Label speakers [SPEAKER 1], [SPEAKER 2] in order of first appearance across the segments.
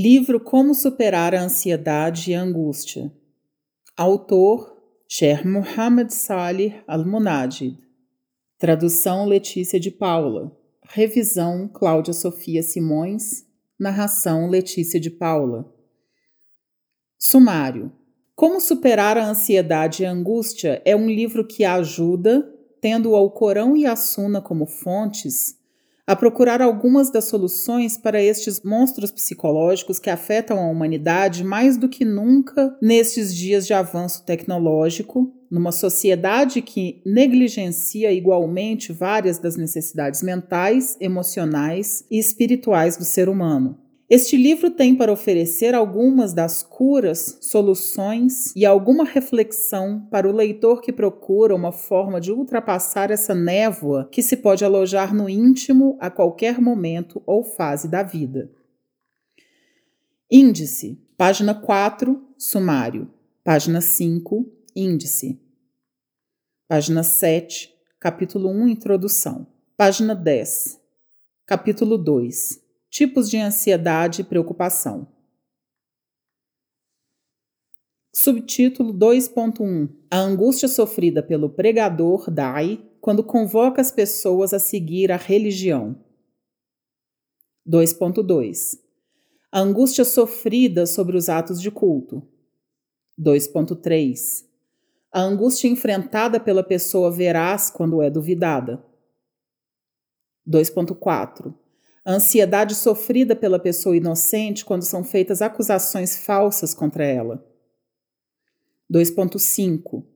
[SPEAKER 1] Livro Como Superar a Ansiedade e a Angústia. Autor Sheikh Muhammad Salih Al-Munajid. Tradução Letícia de Paula. Revisão Cláudia Sofia Simões. Narração Letícia de Paula. Sumário. Como superar a ansiedade e a angústia é um livro que ajuda, tendo o Alcorão e a Suna como fontes, a procurar algumas das soluções para estes monstros psicológicos que afetam a humanidade mais do que nunca nestes dias de avanço tecnológico, numa sociedade que negligencia igualmente várias das necessidades mentais, emocionais e espirituais do ser humano. Este livro tem para oferecer algumas das curas, soluções e alguma reflexão para o leitor que procura uma forma de ultrapassar essa névoa que se pode alojar no íntimo a qualquer momento ou fase da vida. Índice, página 4, sumário. Página 5, índice. Página 7, capítulo 1, introdução. Página 10, capítulo 2 Tipos de ansiedade e preocupação. Subtítulo 2.1 A angústia sofrida pelo pregador Dai quando convoca as pessoas a seguir a religião. 2.2 A angústia sofrida sobre os atos de culto. 2.3 A angústia enfrentada pela pessoa veraz quando é duvidada. 2.4 a ansiedade sofrida pela pessoa inocente quando são feitas acusações falsas contra ela. 2.5.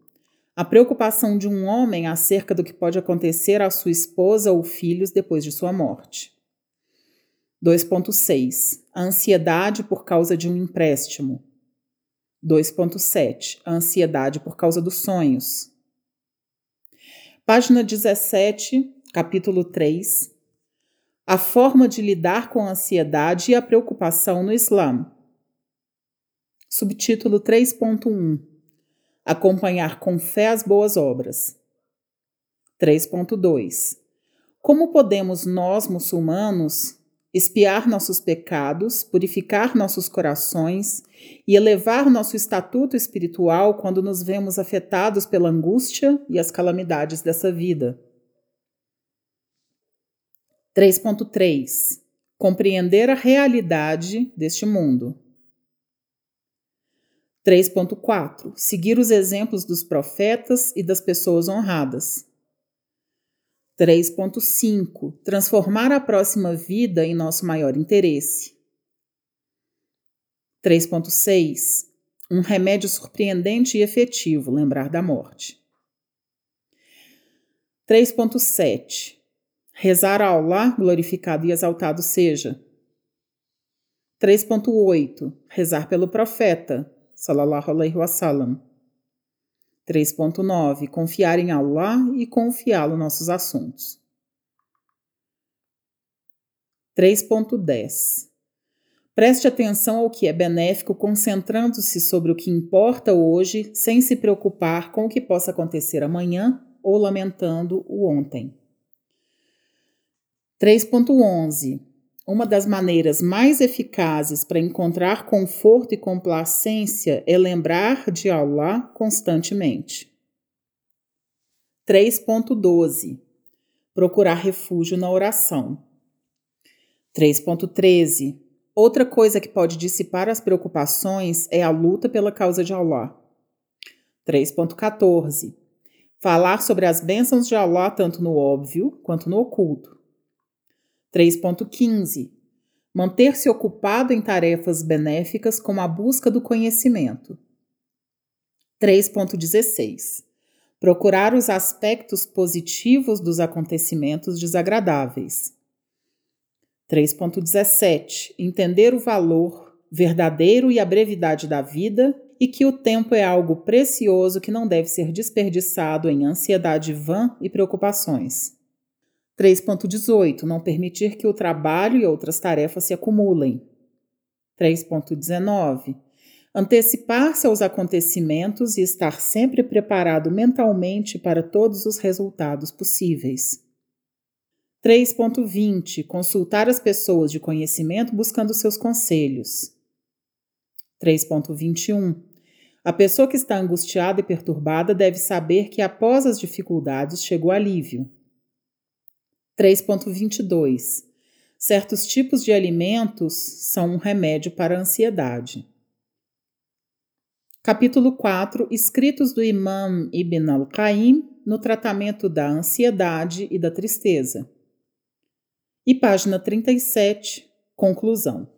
[SPEAKER 1] A preocupação de um homem acerca do que pode acontecer à sua esposa ou filhos depois de sua morte. 2.6. A ansiedade por causa de um empréstimo. 2.7. A ansiedade por causa dos sonhos. Página 17, capítulo 3, a forma de lidar com a ansiedade e a preocupação no Islã. Subtítulo 3.1 Acompanhar com fé as boas obras. 3.2 Como podemos nós, muçulmanos, espiar nossos pecados, purificar nossos corações e elevar nosso estatuto espiritual quando nos vemos afetados pela angústia e as calamidades dessa vida? 3.3 Compreender a realidade deste mundo. 3.4 Seguir os exemplos dos profetas e das pessoas honradas. 3.5 Transformar a próxima vida em nosso maior interesse. 3.6 Um remédio surpreendente e efetivo, lembrar da morte. 3.7 Rezar a Allah, glorificado e exaltado seja. 3.8. Rezar pelo profeta, salallahu alaihi wasallam. 3.9. Confiar em Allah e confiá-lo nossos assuntos. 3.10. Preste atenção ao que é benéfico, concentrando-se sobre o que importa hoje, sem se preocupar com o que possa acontecer amanhã ou lamentando o ontem. 3.11 Uma das maneiras mais eficazes para encontrar conforto e complacência é lembrar de Allah constantemente. 3.12 Procurar refúgio na oração. 3.13 Outra coisa que pode dissipar as preocupações é a luta pela causa de Allah. 3.14 Falar sobre as bênçãos de Allah tanto no óbvio quanto no oculto. 3.15 Manter-se ocupado em tarefas benéficas como a busca do conhecimento. 3.16 Procurar os aspectos positivos dos acontecimentos desagradáveis. 3.17 Entender o valor verdadeiro e a brevidade da vida e que o tempo é algo precioso que não deve ser desperdiçado em ansiedade vã e preocupações. 3.18. Não permitir que o trabalho e outras tarefas se acumulem. 3.19. Antecipar-se aos acontecimentos e estar sempre preparado mentalmente para todos os resultados possíveis. 3.20 Consultar as pessoas de conhecimento buscando seus conselhos. 3.21 A pessoa que está angustiada e perturbada deve saber que após as dificuldades chegou alívio. 3.22 Certos tipos de alimentos são um remédio para a ansiedade. Capítulo 4 Escritos do Imam Ibn al-Qaim no tratamento da ansiedade e da tristeza. E página 37 Conclusão.